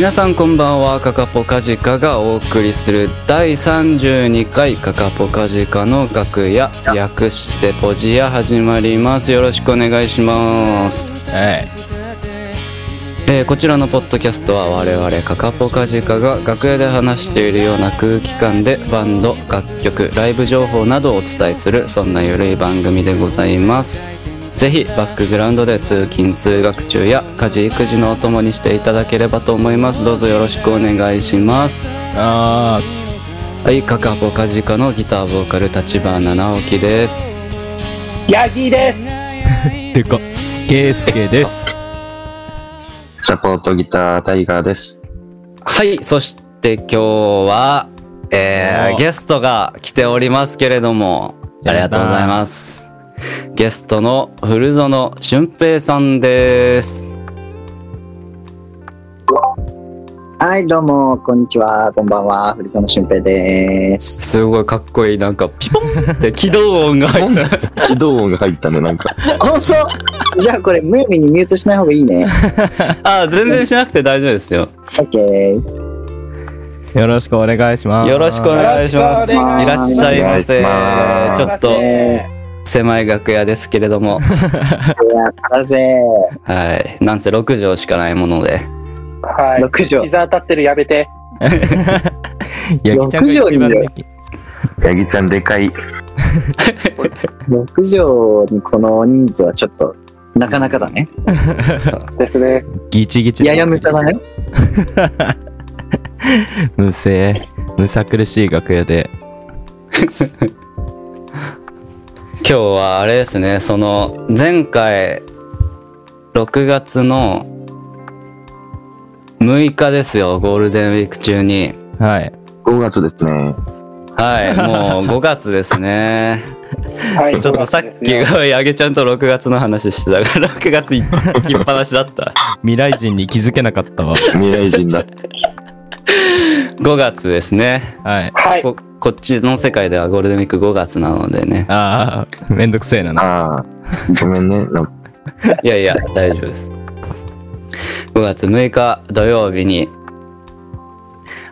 皆さんこんばんはカカポカジカがお送りする第32回カカポカジカの楽屋略してポジヤ始まります。よろしくお願いします。はい。えーこちらのポッドキャストは我々カカポカジカが楽屋で話しているような空気感でバンド楽曲ライブ情報などをお伝えするそんなゆるい番組でございますぜひバックグラウンドで通勤通学中や家事育児のお供にしていただければと思います。どうぞよろしくお願いします。あはいカカポカジカのギターボーカル立花直樹です。ヤギです。ー、てか、ケイスケです。サポートギタータイガーです。はいそして今日はえーゲストが来ておりますけれどもありがとうございますゲストの古園俊平さんです。はい、どうも、こんにちは、こんばんは、古園俊平です。すごいかっこいい。なんかピポンって起動音が入った。起動音が入ったね、なんか。本当？じゃあこれ、ムーミンにミュートしない方がいいね。あ全然しなくて大丈夫ですよ。オッケー。よろしくお願いします。よろしくお願いします。いらっしゃいませ。ちょっと狭い楽屋ですけれどもやったぜ。はいなんせ6畳しかないものではい。6畳。膝当たってるやめて。ヤギちゃんが一番できヤギちゃんでかい。6畳にこの人数はちょっと、なかなかだね。ですね。ギチギチ。ややむさだね。むせえ。むさ苦しい楽屋で。今日はあれですねその前回6月の6日ですよゴールデンウィーク中にはい。5月ですね。はいもう 5月ですねはい。ちょっとさっきがやげちゃんと6月の話してたから 6月い行きっぱなしだった未来人に気づけなかったわ。未来人だ。5月ですねはい。はい。ここっちの世界ではゴールデンウィーク5月なのでねああ、めんどくせえなな。ああ、ごめんね。いやいや大丈夫です5月6日土曜日に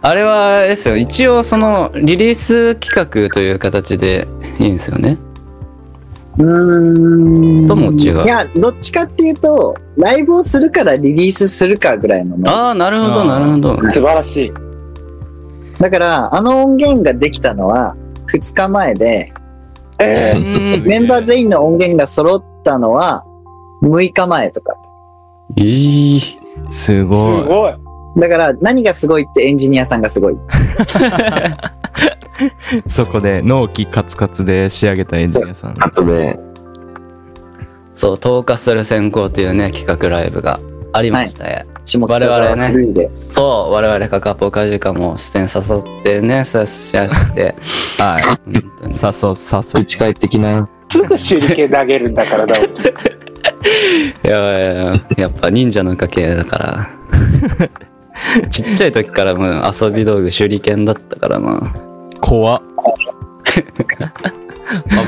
あれはですよ一応そのリリース企画という形でいいんですよねうーん。とも違ういや、どっちかっていうと、ライブをするからリリースするかぐらいのね。ああなるほどなるほど素晴らしい。だから、あの音源ができたのは2日前で、えうーんメンバー全員の音源が揃ったのは6日前とか。いいすすごい。ごい。だから何がすごいってエンジニアさんがすごい。そこで納期カツカツで仕上げたエンジニアさん。そう投下する選考というね企画ライブがありましたよ、下北沢スルーで。そう我々カカポカジカも出演させてねさしやして はい。本当にさそうさそう打。ち帰ってきな。すぐ手裏剣投げるんだからだ。いやいやいややっぱ忍者の家系だから ちっちゃい時からもう遊び道具手裏剣だったからな怖っ。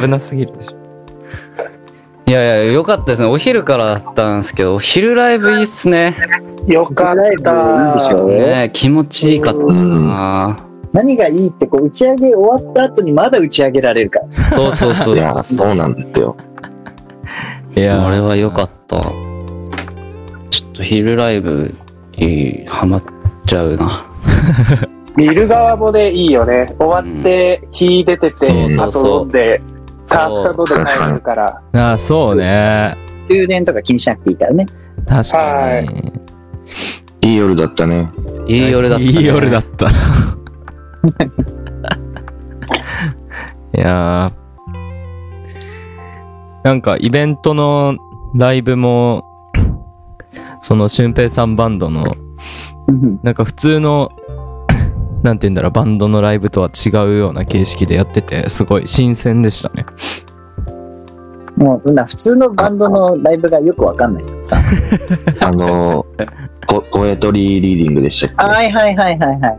危なすぎるでしょ。いやいやよかったですね。お昼からだったんですけどお昼ライブいいっすね。よかった。いいでしょね。気持ちいいかったな。何がいいってこう打ち上げ終わった後にまだ打ち上げられるか。ら。そうそうそう。いや、そうなんですよ。いや。あれは良かった。ちょっと昼ライブにハマっちゃうな。見る側もね、いいよね。終わって、火出てて、そうそうそう。あと飲んで、たくさん飲んで帰るから。ああ、そうね。充電とか気にしなくていいからね。確かに。いい夜だったね。いい夜だった、ね、いい夜だった。いやーなんかイベントのライブも、その俊平さんバンドの、なんか普通の、なんて言うんだろう、バンドのライブとは違うような形式でやってて、すごい新鮮でしたね。もうな普通のバンドのライブがよくわかんないからさ。あの、ポポエトリーリーディングでしたっけ？はいはいはいはいはい。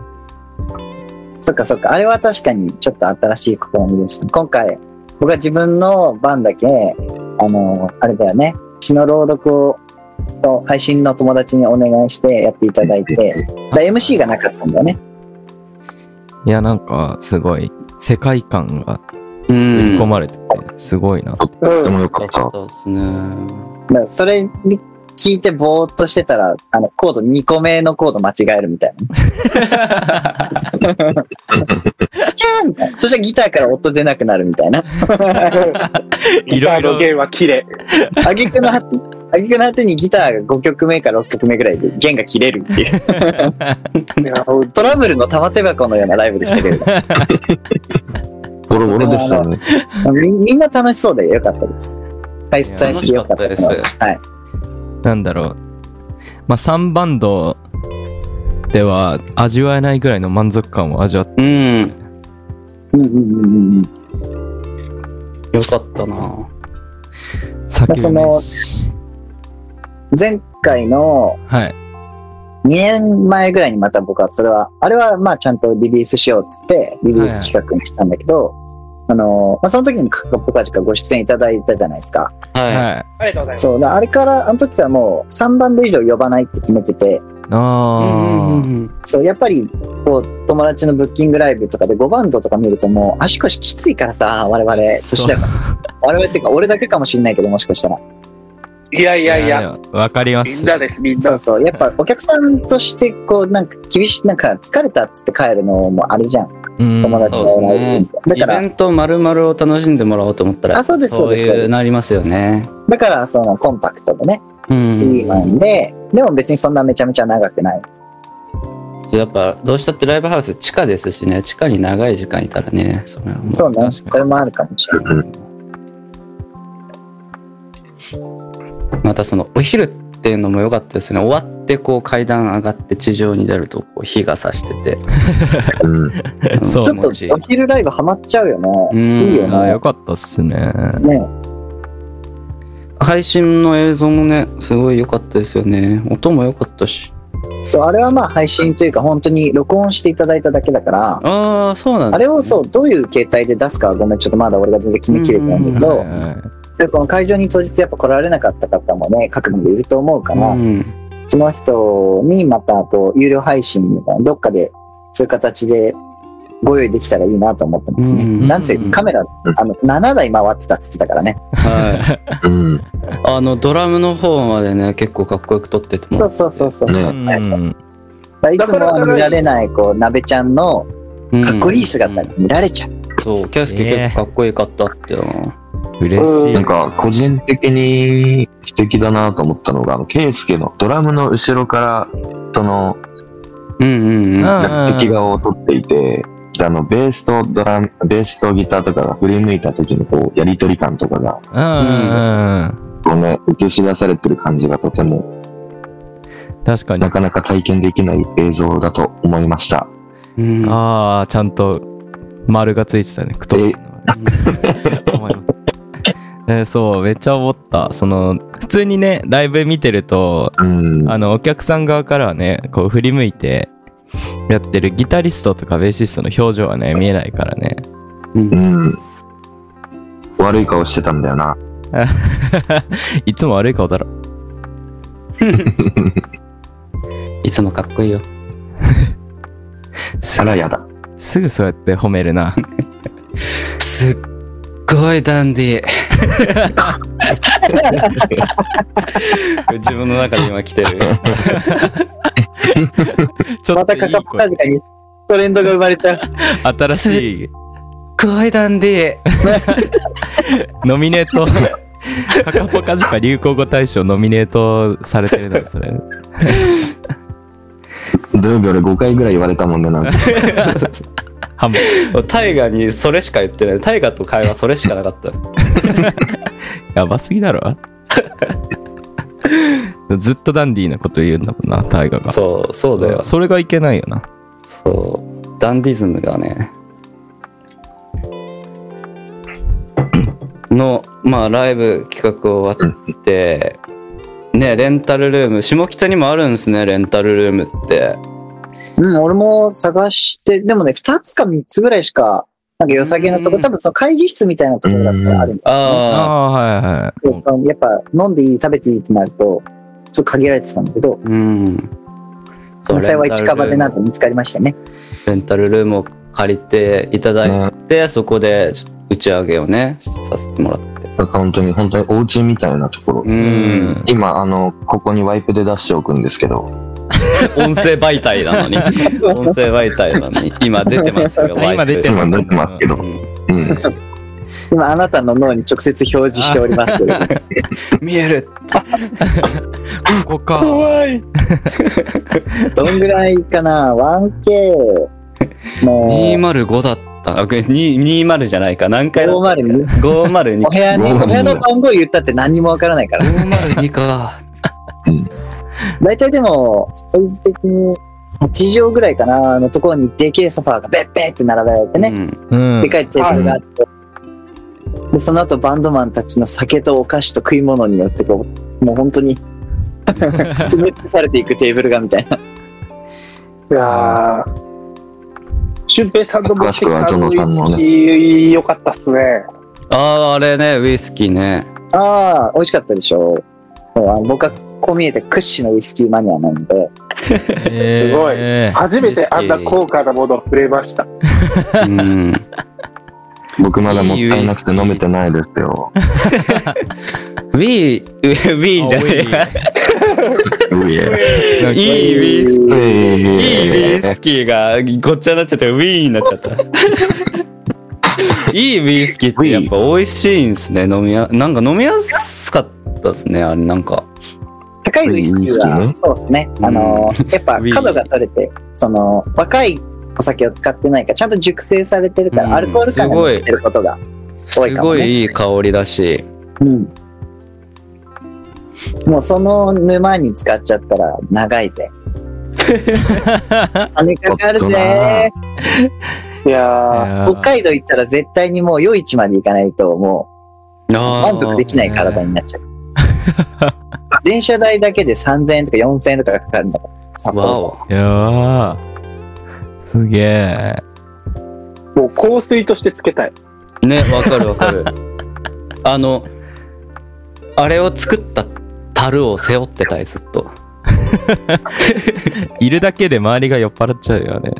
そっかそっか。あれは確かにちょっと新しい試みでした。今回、僕は自分の番だけ、あの、あれだよね。詩の朗読をと配信の友達にお願いしてやっていただいて、だ MC がなかったんだよね。いや、なんか、すごい、世界観がう作り込ん。まれてて、すごいな。とってもよかった。それに聞いてぼーっとしてたら、あの、コード2個目のコード間違えるみたいな。キャーみたいなそしたらギターから音出なくなるみたいな。いろいろギターの弦は綺麗。あげくの果て、あげくの果てにギターが5曲目か6曲目ぐらいで弦が切れるっていう。トラブルの玉手箱のようなライブでしたけれど。ボロボロでしたね。みみんな楽しそうでよかったです。開催してよかったと思います。はい。なんだろう。まあ、3バンドでは味わえないぐらいの満足感を味わって、うん。うんうんうんうんよかったな。酒うめえし前回のはい。2年前ぐらいにまた僕はそれは、あれはまあちゃんとリリースしようっつってリリース企画にしたんだけど、あの、まあ、その時にもカッポカジカご出演いただいたじゃないですか。ははありがとうございます。そう、だあれから、あの時はもう3バンド以上呼ばないって決めてて、い。あそう、やっぱり、こう、友達のブッキングライブとかで5バンドとか見るともう足腰きついからさ、我々、あ。年だから。我々っていうか、俺だけかもしんないけど、もしかしたら。いやいやいや、。わかります。みんなです、みんな。そうそう。やっぱお客さんとして、こう、なんか厳しい、なんか疲れたっつって帰るのもあれじゃん。うん友達がライブみたいなだからイベ、ント丸々を楽しんでもらおうと思ったら、あそうですそうですなりますよね。だから、そのコンパクトでね、うん。3マンで、でも別にそんなめちゃめちゃ長くない。やっぱどうしたってライブハウス地下ですしね地下に長い時間いたらねそそうね。それもあるかもしれない。またそのお昼っていうのも良かったですね終わってこう階段上がって地上に出るとこう火が差してて。うん。そうちょっとお昼ライブハマっちゃうよね。うん。いいよね。あよ。かったっすね。ね。配信の映像もねすごい良かったですよね。音も良かったし。あれはまあ配信というか本当に録音していただいただけだから、ああそうなんだ、あれをそう、どういう形態で出すかはごめん、ちょっとまだ俺が全然決めきれてないんだけど、はいはいでこの会場に当日やっぱ来られなかった方もね、各部でいると思うから、うんその人にまたこう、有料配信みたいな、どっかでそういう形でご用意できたらいいなと思ってますね。うんなんせカメラ、あの、7台回ってたっつってたからね。はいうん。あのドラムの方までね結構かっこよく撮っててもそうそうそうそう。ねいつもは見られない、こう、鍋ちゃんのうんかっこいい姿が見られちゃう。そうキャスケ結構かっこよかったっていうの嬉しい。なんか、個人的に素敵だなと思ったのが、あの、ケイスケのドラムの後ろから、その、うんうんうんあ楽器画を撮っていて、であの、ベースとドラム、ベースとギターとかが振り向いた時のこう、やりとり感とかが、うんうんこうね、映し出されてる感じがとても、確かにな。かなか体験できない映像だと思いました。うんああ、ちゃんと丸がついてたね。太いの 思いますえーそう、めっちゃ思った。その、普通にね、ライブ見てると、うん。あの、お客さん側からはね、こう振り向いて、やってるギタリストとかベーシストの表情はね、見えないからね。うん。悪い顔してたんだよな。いつも悪い顔だろ。いつもかっこいいよ すあらやだ。すぐそうやって褒めるな。すっごいダンディ自分の中で今来てる ちょっっといい声トレンドが生まれちゃう。新しいごいダンデノミネート。カカポカジカ流行語大賞ノミネートされてるのそれ。土曜日俺5回ぐらい言われたもんね、なんか。半分。ィタイガにそれしか言ってない。タイガと会話それしかなかった。やばすぎだろ。ずっとダンディーなこと言うんだもんな、タイガが。そうそうだよ。それがいけないよな。そう。ダンディズムがね。のまあライブ企画終わってねレンタルルーム下北にもあるんですねレンタルルームってうん、俺も探して、でもね、2つか3つぐらいしか、なんか良さげなとこ、うん多分その会議室みたいなところだったらあるんだ。ああはいはい。やっぱ飲んでいい、食べていいってなると、と限られてたんだけど、うん。幸い近場でなんと見つかりましたね。レンタルルームを借りていただいて、そこで打ち上げをね、させてもらって。なんか本当に、本当にお家みたいなところ。うん。今、あの、ここにワイプで出しておくんですけど、音声媒体なのに。音声媒体なのに。今出てますよ、今出て今出てますけどう、んうん。今あなたの脳に直接表示しておりますけど、見える。ここか。怖い。どんぐらいかな ?1K の205だった。あ、これ2 20じゃないか。何回だった502 502お部屋に、お部屋の番号言ったって何にもわからないから。502か。大体でも、サイズ的に8畳ぐらいかなのところにでけえソファーがベッベーって並べられてね、うんで。かいテーブルがあって、でその後バンドマンたちの酒とお菓子と食い物によってこう、もう本当に埋め尽くされていくテーブルがみたいな。いやー。俊平さんの持ってきた詳しくはゾノさんのねウイスキーよかったっすね。ああ、あれね、ウイスキーね。ああ、美味しかったでしょ僕はこう見えて屈指のウイスキーマニアなんで、えすごいー初めてあんな高価なものを触れました。うん。僕まだもったいなくて飲めてないですよ。ウィー、ウィーじゃねえいいウイスキー。えいいウイスキーがごっちゃになっちゃってウィーになっちゃった。いいウイスキーってやっぱ美味しいんですね。飲みや、なんか飲みやすかったですね。あれなんか。高いウイスキーは、そうですね。あのー、やっぱ角が取れて、その、若いお酒を使ってないから、ちゃんと熟成されてるから、うんアルコール感が出てることが多いすかもね。ごいいい香りだし。うん。もうその沼に使っちゃったら長いぜ。金かかるぜ。いやー。北海道行ったら絶対にもう夜市まで行かないともう満足できない体になっちゃう。電車代だけで3000円とか4000円とかかかるんだから。札。いやー。すげえ。もう香水としてつけたい。ね、わかるわかる。あの、あれを作った樽を背負ってたい、ずっと。いるだけで周りが酔っ払っちゃうよね。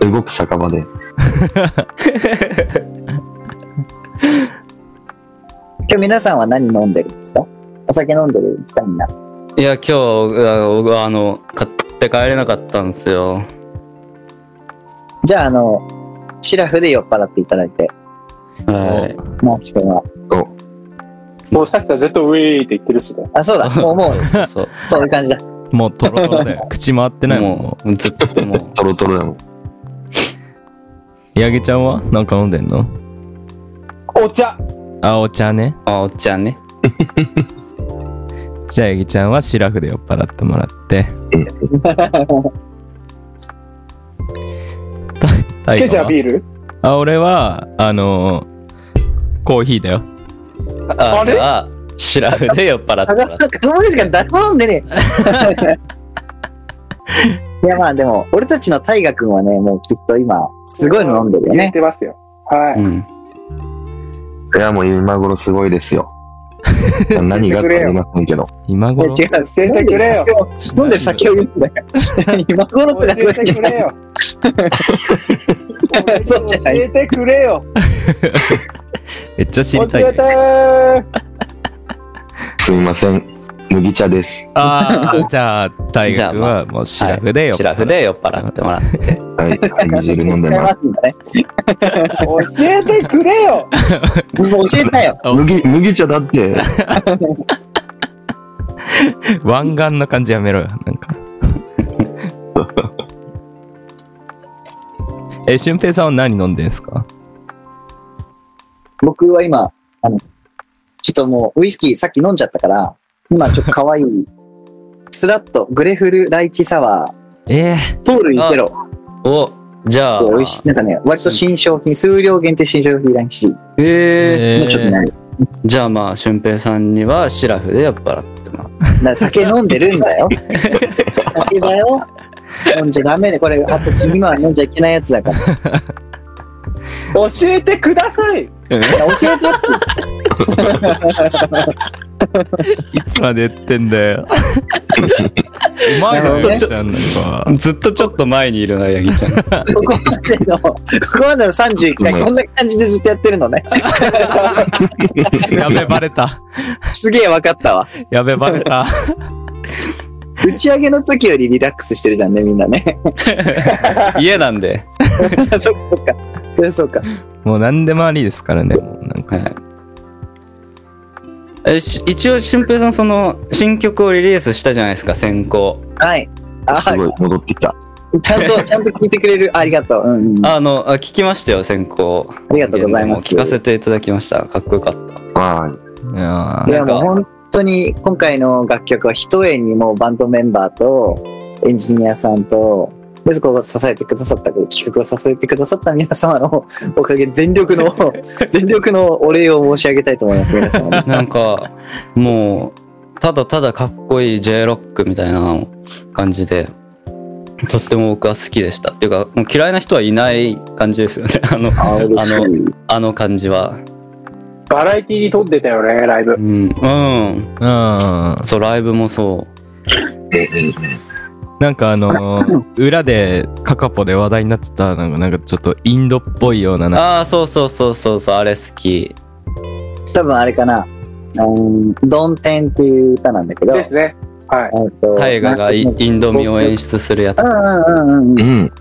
動く酒場で。今日皆さんは何飲んでるんですか？お酒飲んでるんですか？みんな。いや、今日、ああの、買って帰れなかったんですよ。じゃあ、あの、シラフで酔っ払っていただいて、はい。もう人は。もうさっきからずっとウィーって言ってるしね。あ、そうだ。もう、もう、そう。そういう感じだ。もうトロトロだよ。口回ってないもん。ももう、ずっともう。トロトロでも。う八木ちゃんはなんか飲んでんの？お茶あ、お茶ね。あ、おっちゃんね。じゃあ八木ちゃんはシラフで酔っ払ってもらって。タイちゃガはんビール？あ、俺は、あのーコーヒーだよ。ああれ？じゃあ、シラフで酔っ払ってもらって。友達が誰も飲んでねえ。いや、まあでも、俺たちの大河君はね、もうきっと今、すごいの飲んでるよね。てますよ。はい。うん。いや、もう今頃すごいですよ。何がかわかりませんけど。今頃違う、教えてくれよ。飲んでる酒を言うんだよ。今頃と教かそういえてうんじゃない。くれよ。そうじゃない教えてくれよ。めっちゃ知教りたい、えてね。すみません。麦茶です。ああ、じゃあ、大学はもうシラフで酔っ払シラフで酔っ払ってもらって。はい。煮汁飲んでま。ます。教えてくれよ。教えたよ。麦、麦茶だって。湾岸の感じやめろよ、なんか。え、俊平さんは何飲んでんすか？僕は今、あの、ちょっともう、ウイスキーさっき飲んじゃったから、今ちょっと可愛い、スラッとグレフルライチサワえー、糖類ゼロ。お、じゃあ、美味しい。なんかね、割と新商品、数量限定新商品らしい。ええもうちょっとね、ー、じゃあまあ、俊平さんにはシラフで酔っ払ってもらって。酒飲んでるんだよ。酒だよ。飲んじゃダメで、これ、あと次は飲んじゃいけないやつだから。い教えてください。や教えて。いつまで言ってんだよ。うまいぞ、なるほどねヤギちゃんなんか。ずっとちょっと前にいるな、ヤギちゃん。ここまでの、ここまでの31回、こんな感じでずっとやってるのね。やべ、バレた。すげえ分かったわ。やべ、バレた。打ち上げの時よりリラックスしてるじゃんね、みんなね。家なんで。そっかそっか。そうか。もう何でもありですからね、もうなんか。はい。えし一応、俊平さん、その、新曲をリリースしたじゃないですか、先行。はい。あ、すごい、戻ってきた。ちゃんと、ちゃんと聞いてくれる。ありがとう。うんうん。ああの、あ聞きましたよ、先行。りがとうございます。聞かせていただきました。かっこよかった。はい。いやいや、なんかもう本当に今回の楽曲は一重にもうバンドメンバーとエンジニアさんと、で、そこを支えてくださった、企画を支えてくださった皆様のおかげ、全力の、全力のお礼を申し上げたいと思います、皆。なんか、もう、ただただかっこいい J ロックみたいな感じで、とっても僕は好きでした。っていうか、もう嫌いな人はいない感じですよね。あの、あ嬉しいああの感じは。バラエティに撮ってたよね、ライブう。ん。うん。ーうん。そう、ライブもそうなんかあのー、裏でカカポで話題になってた、なんかなんかちょっとインドっぽいようなう。な、ああ、そうそうそうそうそう、あれ好き。多分あれかな。うん、ドンテンっていう歌なんだけど、ですね。はい。えっと大河がインド味を演出するやつ。うんうんうんう。ん。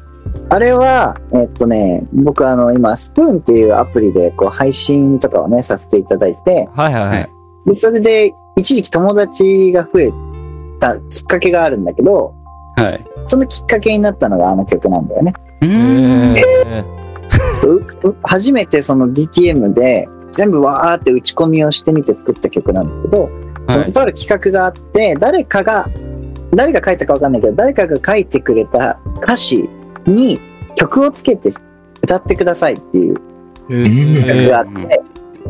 あれは、えっとね、僕あの、今、スプーンっていうアプリで、こう、配信とかをね、させていただいて、はいはいはい。で、それで、一時期友達が増えたきっかけがあるんだけど、はい。そのきっかけになったのがあの曲なんだよね。初めてその DTM で全部わーって打ち込みをしてみて作った曲なんだけど、そはい。のとある企画があって、誰かが、誰が書いたかわかんないけど、誰かが書いてくれた歌詞に曲をつけて歌ってくださいっていうー企画があって、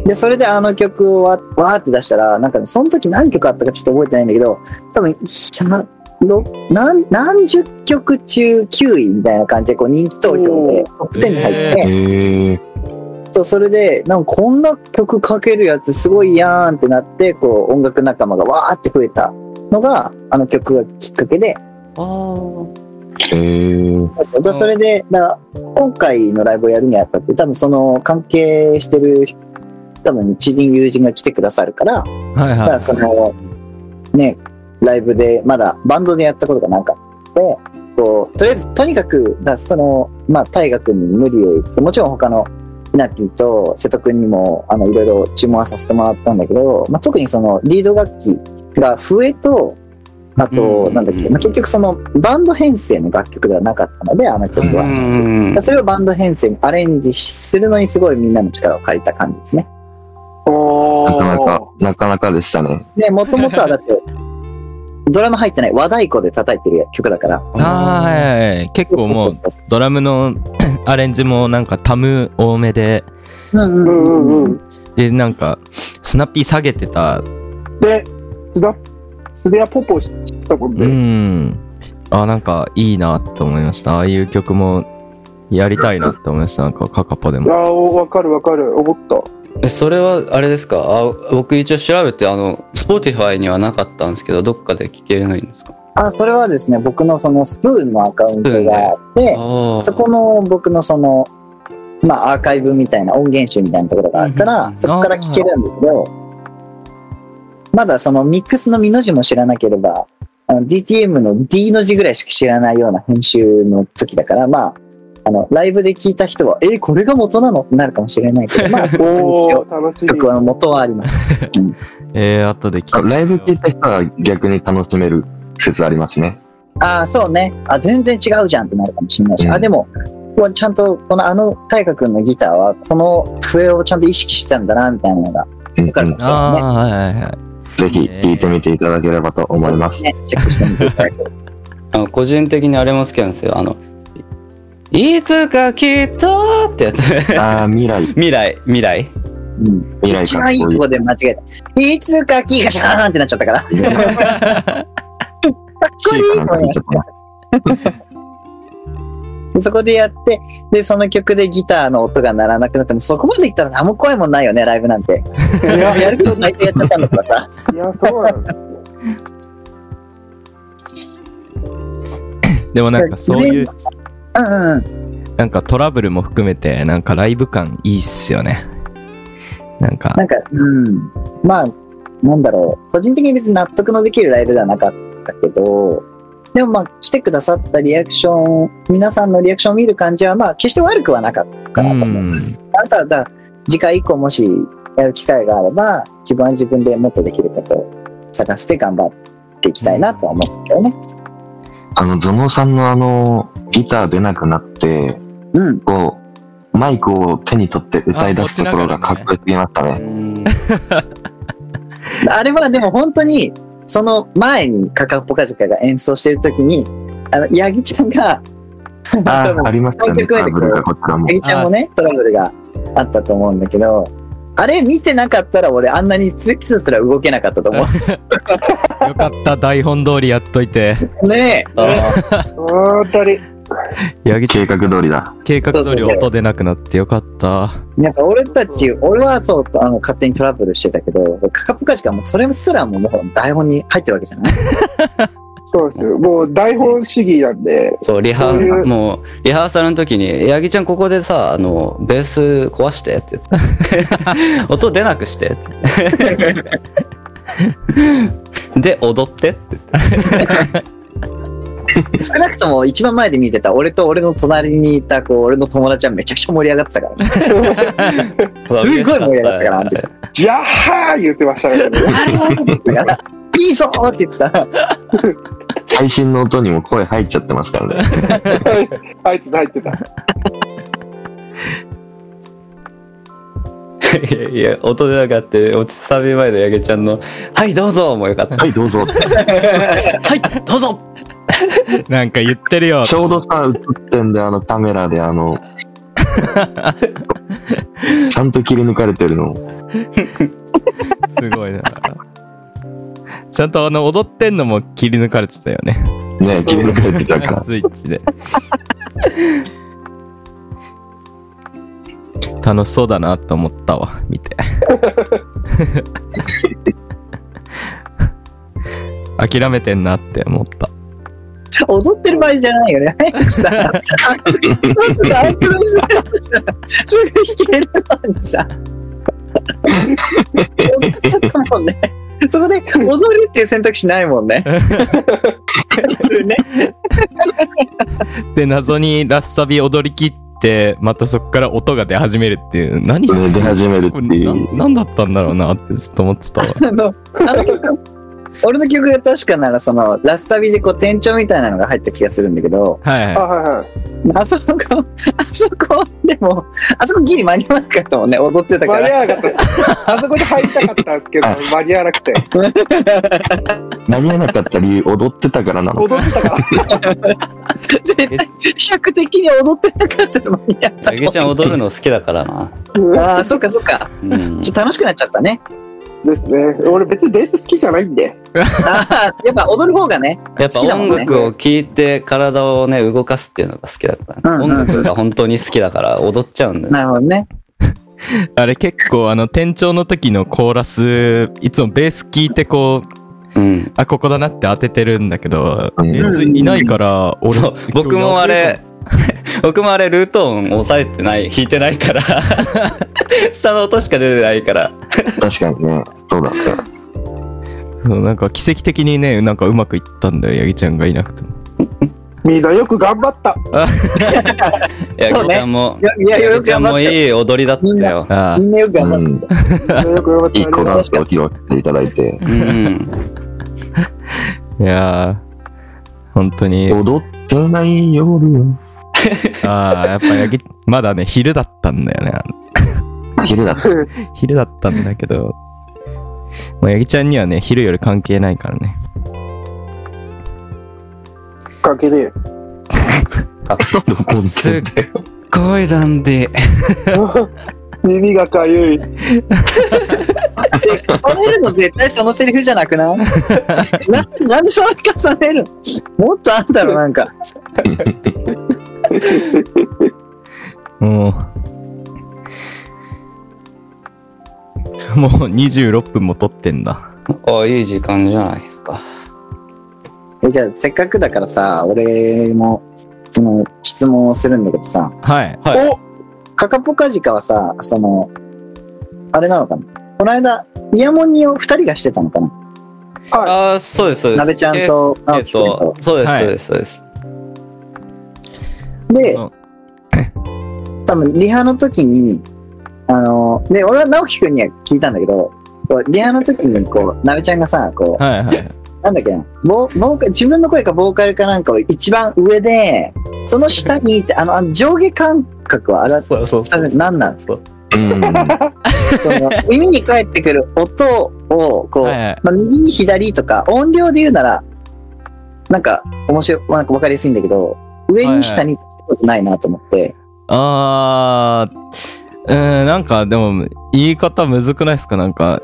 で、それであの曲をわわーって出したら、なんかね、その時何曲あったかちょっと覚えてないんだけど、多分、何何十曲中9位みたいな感じでこう人気投票でトップ10に入って。そうそれで、なんかこんな曲かけるやつすごいやんってなって、こう音楽仲間がわーって増えたのが、あの曲がきっかけで、へえ。そうだそれで、だ今回のライブをやるにあたって、多分その関係してる、多分知人友人が来てくださるから、はいだからはその、ね、ライブでまだバンドでやったことがなかったので、こう、とりあえずとにかく、だその、まあ、大河君に無理を言って、もちろん他の、ひなぴーと瀬戸君にも、あの、いろいろ注文はさせてもらったんだけど、まあ、特にその、リード楽器が笛と、あと、うんなんだっけ、まあ、結局その、バンド編成の楽曲ではなかったので、あの曲うは。ん。それをバンド編成にアレンジするのにすごいみんなの力を借りた感じですね。おなかなかー。、なかなかでしたね。で、もともとはだって、ドラム入ってない和太鼓で叩いてる曲だから。い。あーはいはいはい。結構もうドラムのアレンジもなんかタム多めで、うんうんうんうんうん。で、なんかスナッピー下げてた。で、スダ、スデアポポしたことうで。ん。あ、なんかいいなと思いました。ああいう曲もやりたいなって思いました。なんかカカポであも。あ、わかるわかる。思った。え、それは、あれですか？あ僕一応調べて、あの、Spotify にはなかったんですけど、どっかで聞けないんですか？あ、それはですね、僕のそのスプーンのアカウントがあって。そこの僕のその、まあアーカイブみたいな音源集みたいなところがあるかうんうんそこから聞けるんだけど、まだそのミックスのミの字も知らなければ、あの DTM の D の字ぐらいしか知らないような編集の時だから、まあ、あの、ライブで聞いた人は、え、これが元なの？ってなるかもしれないけど、まあ、そこに一応。曲は元はあります。えー、後で聞いライブ聞いた人は逆に楽しめる説ありますね。ああ、そうね。あ、全然違うじゃんってなるかもしれないし。うんあ、でも、こうちゃんと、このあの大河君のギターは、この笛をちゃんと意識してたんだな、みたいなのがうんわかるうんああ、はいはいはい。ぜひ聞いてみていただければと思います。ね、チェックしてみていただければ。あの個人的にあれも好きなんですよ。あの、いつかきっとってやつ。ああ、未来、未来、未来。うん。未来一かっこいい番いいとこ。で間違えた。いつかキーガシャーンってなっちゃったから。かっこいいそこでやって、で、その曲でギターの音が鳴らなくなっても、そこまでいったら何も怖いもんないよね、ライブなんて。いや、やること大体やっちゃったんだからさ。いや、そうなん。でもなんかそういう、うんうん。なんかトラブルも含めて、なんかライブ感いいっすよね。なんかな、んか、うん。まあ、なんだろう。個人的に別に納得のできるライブではなかったけど、でもまあ、来てくださったリアクション、皆さんのリアクションを見る感じは、まあ、決して悪くはなかったかなと思う。ん。あとは、だ次回以降もしやる機会があれば、自分は自分でもっとできることを探して頑張っていきたいなとは思うけどね。あの、ゾノさんのあの、ギター出なくなって、うん。こう、マイクを手に取って歌い出すところがかっこよすぎましたうね。ん あれはでも本当に、その前にカカポカジカが演奏してる時に、あの、ヤギちゃんが、ああ、ありましたね、ヤ。ギちゃんもね、トラブルがあったと思うんだけど、あれ見てなかったら俺あんなにツキスすら動けなかったと思 よかった、台本通りやっといて。う。ねあ本当に。ヤギ計画通りだ。計画通り音出なくなってよかった。え。なんか俺たち、俺はそう、あの、勝手にトラブルしてたけど、カカポカジカもそれすらももう台本に入ってるわけじゃない？そうですよ。もう台本主義なんで、そう、リハそういうもう、リハーサルの時に、八木ちゃんここでさ、あの、ベース壊してって言って。音出なくしてって言って。で、踊ってって 少なくとも一番前で見てた俺と俺の隣にいたこう俺の友達はめちゃくちゃ盛り上がってたから。すごい盛り上がったからやっはー言ってましたね。いいぞーって言ってた。配信の音にも声入っちゃってますからね。入ってた、入ってた。いやいや、音出なかった。落ちサビ前の八木ちゃんの、はい、どうぞもよかった。はい、どうぞ。はい、どうぞなんか言ってるよ。ちょうどさ、映ってんで、あのカメラで、あの、ちゃんと切り抜かれてるの。すごいな。ちゃんとあの踊ってんのも切り抜かれてたよね。ね、切り抜かれてたから。スイッチで。楽しそうだなと思ったわ、見て。諦めてんなって思った。踊ってる場合じゃないよね。早くさ、するすぐ弾けるのにさ。踊ってたもんね。そこで踊るっていう選択肢ないもんね。ねで、謎にラッサビ踊り切って、またそこから音が出始めるっていう、何ね出始めるっていう。なんだったんだろうなってずっと思ってたわ。あの、あの曲、俺の曲が確かなら、その、ラッサビでこう、転調みたいなのが入った気がするんだけど、はいあ、ははいはい。あそこ、あそこ、でも、あそこギリ間に合わなかったもんね、踊ってたか間に合ら。わなかった。あそこで入りたかったんですけど、間に合わなくて。間に合わなかった理由、踊ってたからなの。踊ってたから。絶対、尺的に踊ってなかったら間に合った八木ちゃん踊るの好きだからな。ああ、そっかそっか。うんちょっと楽しくなっちゃったね。ですね。俺別にベース好きじゃないんで。ああ、やっぱ踊る方がね。やっぱ音楽を聴いて体をね、動かすっていうのが好きだから、うんうん音楽が本当に好きだから踊っちゃうんだよね。なるほどね。あれ結構あの転調の時のコーラス、いつもベース聞いてこう、うん。あ、ここだなって当ててるんだけど、うんベースいないから、俺、そう、僕もあれ、僕もあれルート音抑えてない、弾いてないから、下の音しか出てないから。確かにね。そうだね。そう、なんか奇跡的にね、なんかうまくいったんだよ、ヤギちゃんがいなくても。みんなよく頑張った。いや、そうねちゃんも、いや、いや、やよくきちゃんも。いい踊りだったよ。あみんなよく頑張っうん。みんなよく頑張った。いい子ダンスを披露していただいて。うん。あ、いやー、本当に、踊ってない夜。ああ、やっぱヤギ、まだね、昼だったんだよね。昼だった。昼だったんだけど、まあ、ヤギちゃんにはね、昼夜関係ないからね。関係ねすっごいダンデ。耳がかゆい。重ねるの絶対そのセリフじゃなくない？ななんでそれ重ねるのもっとあんだろ、なんか。もう、もう26分も撮ってんだ。あ、いい時間じゃないですか。えじゃあ、せっかくだからさ、俺も、その、質問をするんだけどさ、はい。はい。カカポカジカはさ、その、あれなのかな？この間、イヤモニを二人がしてたのかな？ああ、そうです、そうです。なべちゃんとえっ直樹君とと。、そうです、はいそうです、そうです。でうん、多分リハの時に、あの、で、俺は直樹くんには聞いたんだけど、こうリハの時に、こう、なべちゃんがさ、こう、はいはい。なんだっけな、ボボーカ自分の声かボーカルかなんかを一番上で、その下にいて、あの、あの上下感覚はあれは、そうそうそれ何なんですか？う。ん。その耳に返ってくる音を、こう、はいはい。まあ、右に左とか、音量で言うなら、なんか、面白い、なんか分かりやすいんだけど、上に下にことないなと思って、あー、うん、なんかでも、言い方むずくないですか？なんか、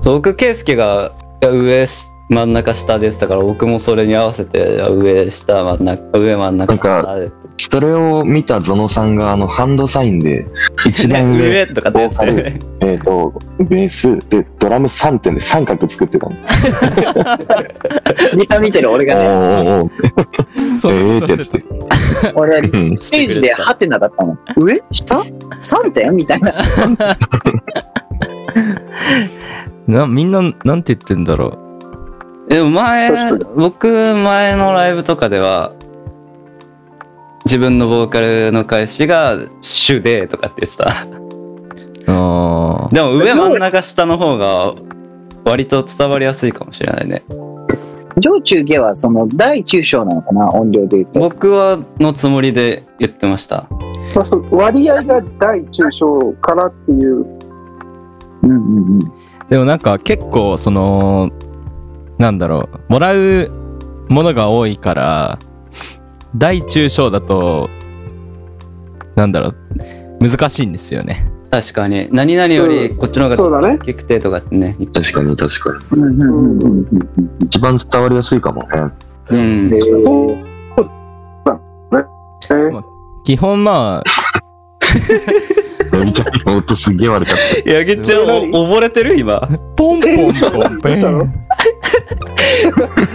そう僕、ケイスケが上、真ん中、下でしたから、僕もそれに合わせて、上、下、真ん中、上、真ん中、下で。それを見たゾノさんが、あの、ハンドサインで、一番上、上とかってやつボーカルえっ、と、ベースで、ドラム3点で三角作ってたの。リハ見てる俺おがね、ーおーおそーええってやつしてで。俺、うんステージでハテナだったの。上？下 ?3 点？みたいな。なみんな、なんて言ってんだろでも前、僕、前のライブとかでは、自分のボーカルの返しが主でとかって言ってた。でも上真ん中下の方が割と伝わりやすいかもしれないね。上中下はその大中小なのかな音量で言うと。僕はのつもりで言ってました。まあ、そう割合が大中小からっていう。うんうんうん。でもなんか結構、その、なんだろう、もらうものが多いから、大中小だと、なんだろう、難しいんですよね。確かに。何々よりこっちの方がそうだね。大きくてとかってね。確かに確かに。うんうんうんうんうん一番伝わりやすいかもね。うん。うん。へーえー基本まあ、めりちゃんの音すげえ悪かった。やげちゃん、お溺れてる今？ポンポンポンペン。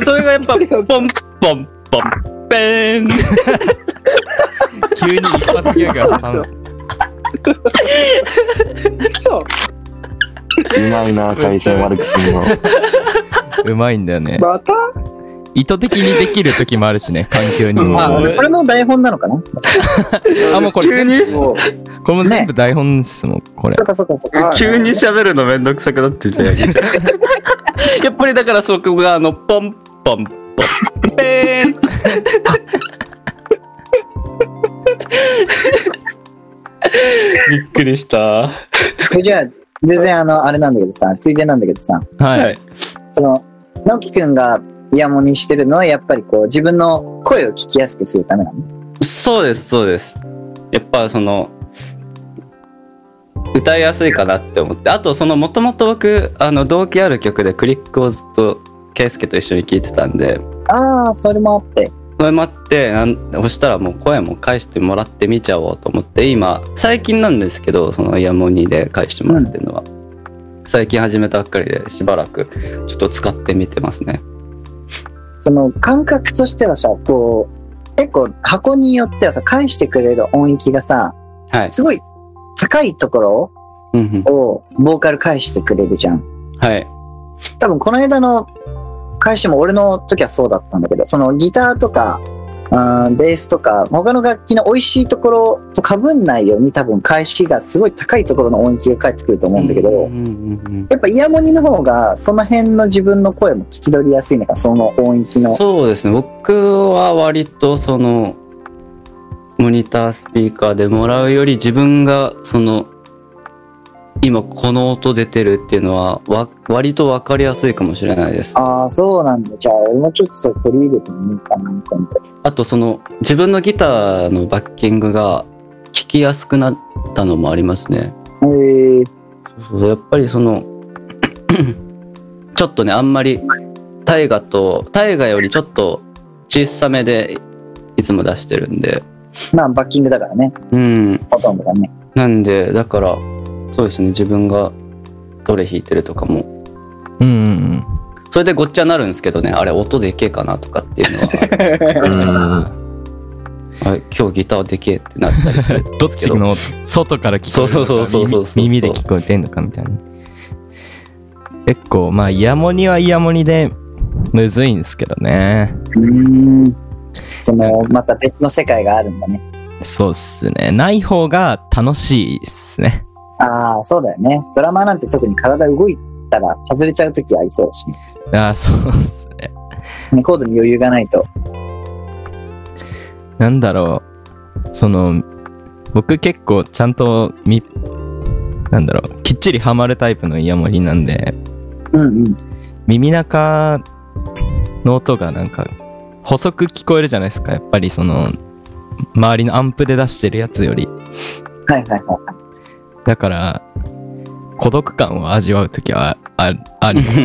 それがやっぱ、ポンポンポン、ペーン。急に一発ギャグが挟む。そう。うまいな、回線悪くすんの。うまいんだよね。また？意図的にできる時もあるしね、環境にも。あ、これも台本なのかな？あ、もうこれ、急に、これも全部台本ですもん、これそ。っかそっかそっか。は い急に喋るのめんどくさくなってんじゃん。やげちゃん やっぱりだからそこがあの、ポンポン、ペーン。びっくりした。じゃあ、全然あの、あれなんだけどさ、ついでなんだけどさ、はい。その、直樹くんがイヤモニしてるのはやっぱりこう、自分の声を聞きやすくするためなの？そうです、そうです。やっぱその、歌いやすいかなって思って。あと、その、もともと僕、あの、同期ある曲でクリックをずっと、ケイスケと一緒に聴いてたんで、ああ、それもあって。それ待って、なんそしたらもう声も返してもらってみちゃおうと思って、今、最近なんですけど、そのイヤモニで返してもらってるのは。最近始めたばっかりで、しばらくちょっと使ってみてますね。その感覚としてはさ、こう、結構箱によってはさ、返してくれる音域がさ、はい。すごい高いところうんをボーカル返してくれるじゃん。うん。はい。多分この間の返しも俺の時はそうだったんだけど、そのギターとか、うんベースとか、他の楽器の美味しいところと被んないように多分返しがすごい高いところの音域が返ってくると思うんだけど、やっぱイヤモニの方がその辺の自分の声も聞き取りやすいのか、その音域の。そうですね。僕は割とその、モニタースピーカーでもらうより自分がその、今この音出てるっていうのはわ割と分かりやすいかもしれないです。ああ、そうなんだ。じゃあ、俺もちょっとそれ取り入れてみようかな、今度。あとその自分のギターのバッキングが聴きやすくなったのもありますね。へえそうやっぱりその ちょっとねあんまり大河と大河よりちょっと小さめでいつも出してるんでまあ、バッキングだからね。うん。ほとんどがね。なんで、だから、そうですね、自分がどれ弾いてるとかも、うんうんそれでごっちゃになるんですけどね、あれ音でけえかなとかっていうのは、うん。あ今日ギターでけえってなったりする。どっちの外から聞こえるのかそうそうそうそうそう耳耳で聞こえてんのかみたいな。結構まあイヤモニはイヤモニでむずいんですけどね。うーん。その、また別の世界があるんだね。そうっすね。ない方が楽しいっすねああ、そうだよね。ドラマーなんて特に体動いたら外れちゃう時ありそうだしね。ああそうっすねねコードに余裕がないと。なんだろうその僕結構ちゃんとみなんだろうきっちりハマるタイプのイヤモニなんでうんうん。耳中の音がなんか細く聞こえるじゃないですかやっぱりその周りのアンプで出してるやつよりはいはいはい。だから孤独感を味わう時はああります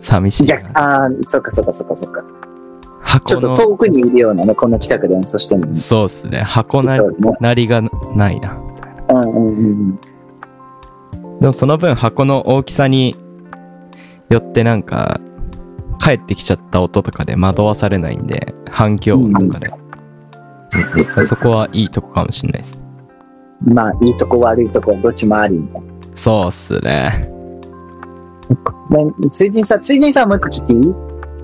寂しいああ、そっかそっかそっかそっか。ち箱のょっと遠くにいるようなね、こんな近くで演奏してるのに。そうっすね箱なね。なりがないなうんうんうんうん。でもその分箱の大きさによってなんか帰ってきちゃった音とかで惑わされないんで反響音とかで、そこはいいとこかもしれないですまあ、いいとこ悪いとこどっちもありみたいそうっすねついでにさ、ついでにさ、もう一個聞いていい？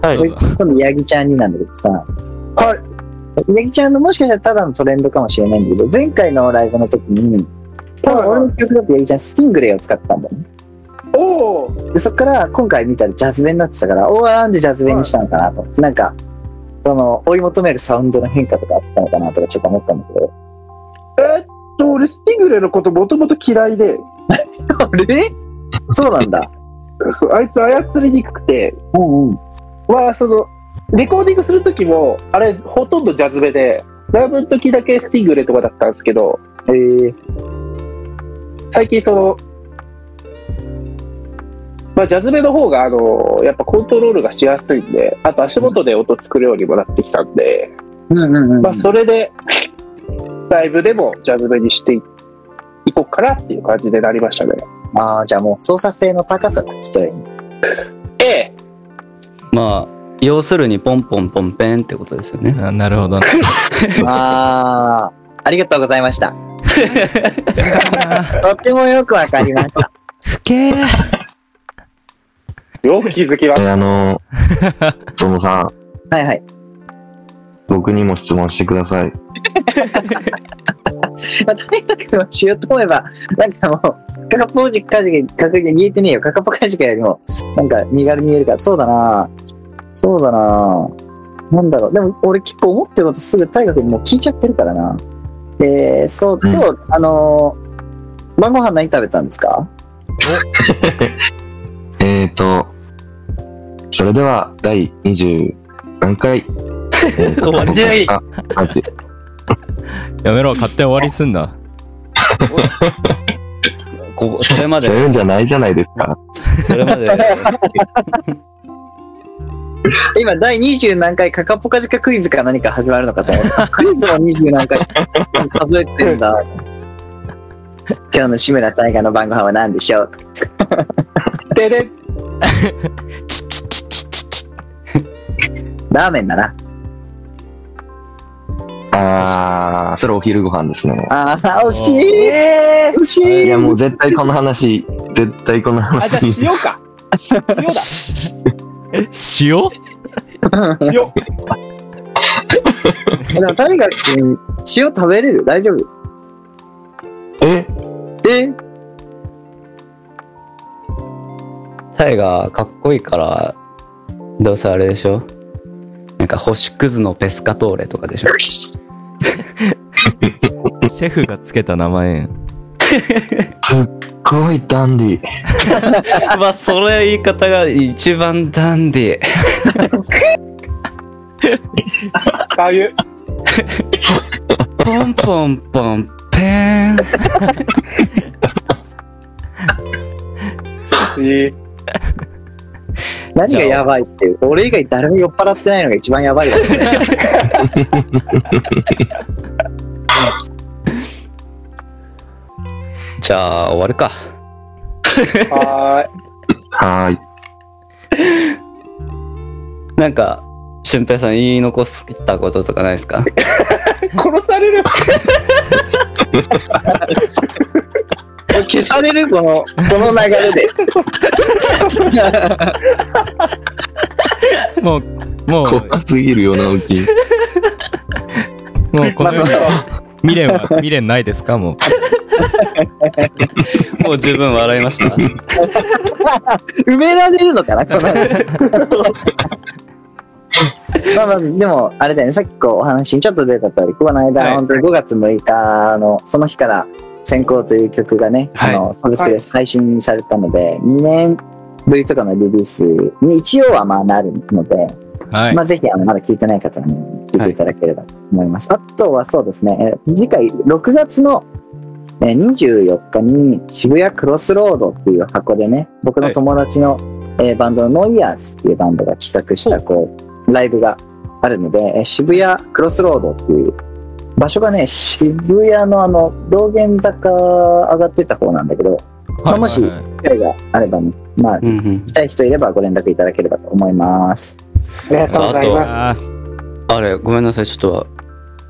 はい。俺今度、ヤギちゃんになんだけどさ、はい。ヤギちゃんのもしかしたらただのトレンドかもしれないんだけど、前回のライブの時に、多分俺の記憶だとヤギちゃんスティングレイを使ってたんだよね。おおでそっから今回見たらジャズベになってたから、おお、なんでジャズベにしたのかなと思って、なんか、その、追い求めるサウンドの変化とかあったのかなとかちょっと思ったんだけど。えーっと、俺、スティングレイのこともともと嫌いで、あれ？そうなんだ。あいつ操りにくくて、うんうん。まあ、その、レコーディングするときも、あれ、ほとんどジャズベで、ライブの時だけスティングレイとかだったんですけど、えー、最近その、まあ、ジャズベの方が、あの、やっぱコントロールがしやすいんで、あと足元で音作るようにもなってきたんで、うんうんうん。まあ、それで、ライブでもジャズベにしていいこうかなっていう感じでなりましたね。ああ、じゃあもう操作性の高さだ、一重に。ええ、まあ、要するにポンポンポンペンってことですよね。あなるほどね ああ、ありがとうございました。とてもよくわかりました。ふけーよく気づきましえ、あの、そのさ、はいはい。僕にも質問してください。まあ、とにかくしようと思えば、なんかもう、カカポジカジカ、カカ言えてねえよ。カカポカジカよりも、なんか身軽に言えるから、そうだなそうだななんだろう。でも、俺結構思ってることすぐ大学にもう聞いちゃってるからな。えー、そう、今日、あのー晩ご飯何食べたんですか？えーと、それでは第20何回、えー終わりじゃいやめろ勝手に終わりすんなこ、それまでそう、いうんじゃないじゃないですか。それまで、今、第20何回カカポカジカクイズか何か始まるのかと思った。クイズも20何回数えてんだ。今日の志村大河の晩ご飯は何でしょうた。でね、ラーメンだな。あー、それお昼ご飯ですね。ああ、惜しいえ惜しいいやもう絶対この話、絶対このー、あ、じゃあ話。塩か。塩だ。え塩？塩。でも、大河君、塩食べれる？大丈夫？え？え？タイがかっこいいから、どうせあれでしょ？なんか星屑のペスカトーレとかでしょ？シェフがつけた名前すっごいダンディ。まあ、それ言い方が一番ダンディ。ああいう。ポンポンポンペン。えー何がやばいっていう。俺以外誰も酔っ払ってないのが一番やばいだ。じゃあ終わるかははーい。なんか俊平さん言い残したこととかないですか？殺される。消されるこの、この流れで。もう、もう、怖すぎるよな、大き。い。もうこの世にまあ未練は、未練ないですか？もう。もう十分笑いました。埋められるのかな？この。まあまず、でも、あれだよね、さっきこうお話にちょっと出た通り、この間、はい。本当に5月6日の、その日から、先行という曲がね、はいあの、サブスクで配信されたので、2年ぶりとかのリリースに一応はまあなるので、はい。まあぜひ、あの、まだ聞いてない方はね、聞いていただければと思います。あとはそうですね、えー次回、6月のえー24日に渋谷クロスロードっていう箱でね、僕の友達の、えーバンドのノイヤーズっていうバンドが企画した、こう、ライブがあるので、えー渋谷クロスロードっていう場所がね、渋谷のあの、道玄坂上がってった方なんだけど、まあもし機会があればね、まあ、うんうん来たい人いればご連絡いただければと思います。ありがとうございます。あれごめんなさいちょっと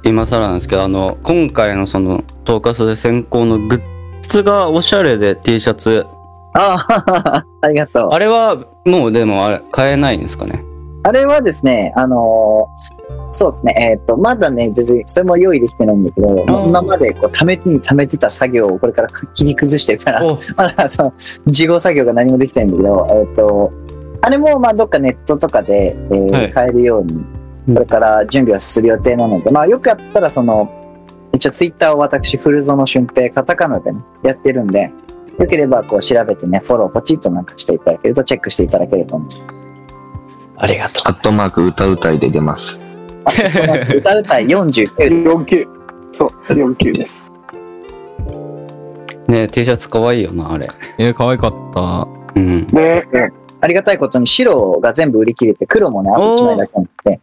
今更なんですけどあの今回のそのトーカスで先行のグッズがおしゃれで T シャツああ、ありがとう。あれはもうでもあれ買えないんですかね？あれはですね、あのーそうですね、えっ、と、まだね、全然、それも用意できてないんだけど、ー。今までこう、ためにためてた作業をこれから切り崩してるから、お。まだその、事後作業が何もできてないんだけど、えっ、と、あれも、まあ、どっかネットとかで、えーはい。買えるように、これから準備をする予定なので、まあ、よくやったら、その、一応ツイッターを私、古園俊平、カタカナでね、やってるんで、よければ、こう、調べてね、フォローポチッとなんかしていただけると、チェックしていただけると思う。ありがとアットマーク歌うたいで出ます。歌うたい49 49。そう、49です。うね T シャツかわいいよなあれえー、可愛かった。うんねありがたいことに白が全部売り切れて黒もね、あと1枚だけあって、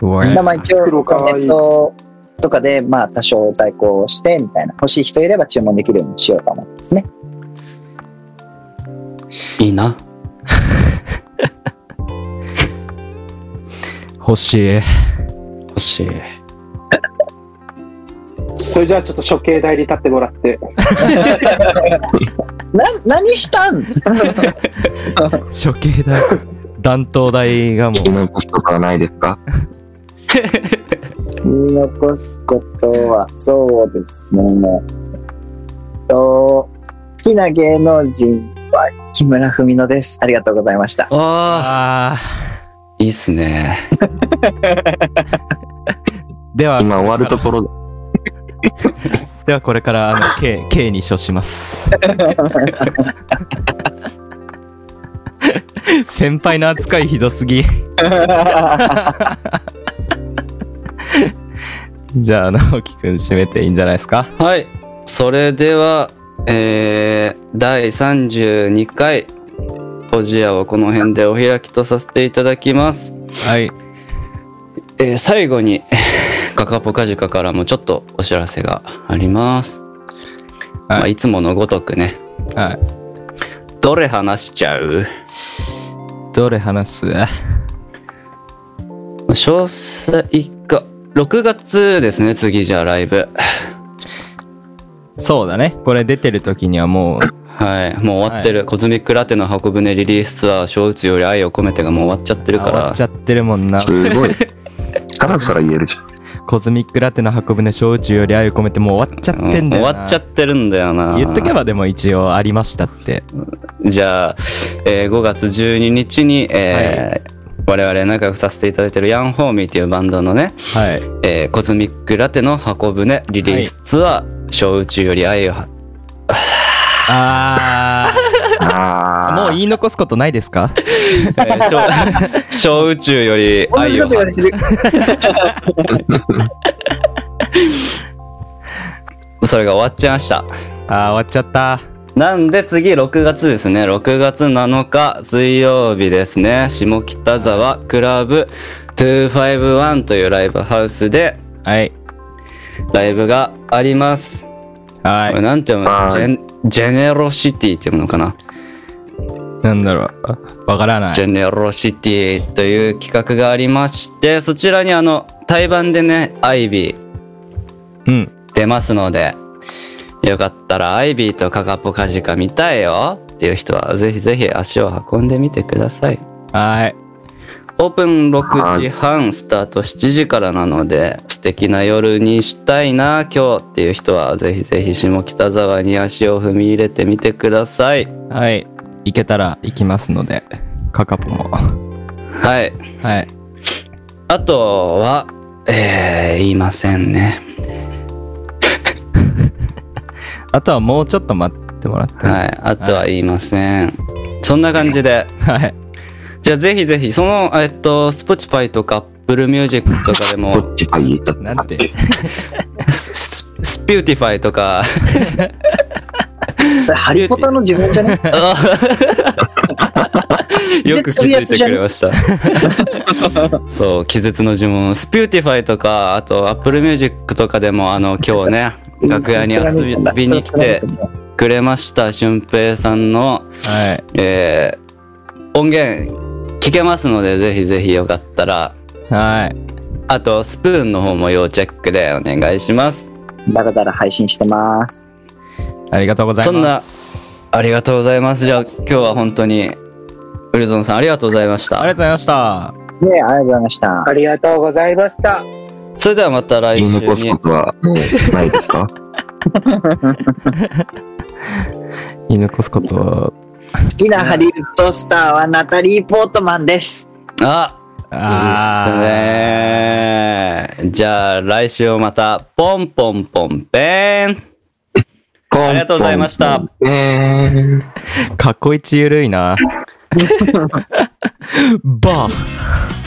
うわまあ一応黒かわいいネットとかでまあ多少在庫してみたいな、欲しい人いれば注文できるようにしようと思いますね。いいな欲しい。欲しいそれじゃあちょっと処刑台に立ってもらって。な、何したん？処刑台。弾頭台がもう言い残すとかはないですか？言い残すことは、そうですね。と好きな芸能人は木村文乃です。ありがとうございました。わああいいっすねー では、今終わるところだ。ではこれから、あの、K、K に処します。先輩の扱いひどすぎ。じゃあ、直樹くん締めていいんじゃないですか？はいそれではえー、第32回ポジアはこの辺でお開きとさせていただきます。はい。えー最後に カカポカジカからもちょっとお知らせがあります、まあ、いつものごとくね。はい。どれ話しちゃう？どれ話す？ま あ詳細が6月ですね次じゃあライブ。そうだね。これ出てる時にはもう、はいもう終わってる、コズミックラテの箱舟リリースツアー小宇宙より愛を込めてがもう終わっちゃってるから終わっちゃってるもんな。すごい。さらさら言えるじゃん。コズミックラテの箱舟小宇宙より愛を込めてもう終わっちゃってんだよな。終わっちゃってるんだよな言っとけばでも一応ありましたって。じゃあ、えー5月12日に、えー我々仲良くさせていただいてるヤンホーミーというバンドのね、はい。えーコズミックラテの箱舟リリースツアー、小宇宙より愛をああー、もう言い残すことないですか？えー小小宇宙より愛を。それが終わっちゃいましたあー、終わっちゃった。なんで次6月ですね。6月7日水曜日ですね。下北沢クラブ251というライブハウスではい。ライブがあります。これはい。なんて読むの？はいジェンジェネロシティって読むのかな？なんだろう。わからない。ジェネロシティという企画がありまして、そちらにあの、対バンでね、アイビーうん。出ますので、よかったらアイビーとカカポカジカ見たいよっていう人はぜひぜひ足を運んでみてください。はい。オープン6時半スタート7時からなので素敵な夜にしたいな今日っていう人はぜひぜひ下北沢に足を踏み入れてみてください。はい。行けたら行きますので、カカポも。はい。はい。あとは、えー、言いませんね。あとはもうちょっと待ってもらって。はい。あとは言いません。そんな感じで。はい。じゃあぜひぜひ、その、えっと、Spotify とか Apple Music とかでこも、っちかいい。なんて？ススピューティファイとか、それ、ハリポタの呪文じゃね？よく気づいてくれました。そう、気絶の呪文。スピューティファイとか、あと Apple Music とかでも、あの、今日ね、楽屋に遊びに来てくれました、俊平さんの、はい。えー、音源聞けますので、ぜひぜひよかったら、はい。あと、スプーンの方も要チェックでお願いします。だらだら配信してます。ありがとうございそんなます。ありがとうございます。じゃあ、今日は本当に、ウルゾンさんありがとうございました。ありがとうございました。ねありがとうございました。ありがとうございました。それではまた来週に残すこ。とはもう ないですか？言い残すことは、好きなハリウッドスターはナタリー・ポートマンです。あいいっすね。じゃあ、来週もまた、ポンポンポンペン。ありがとうございました。えー かっこいちゆるいな。バー。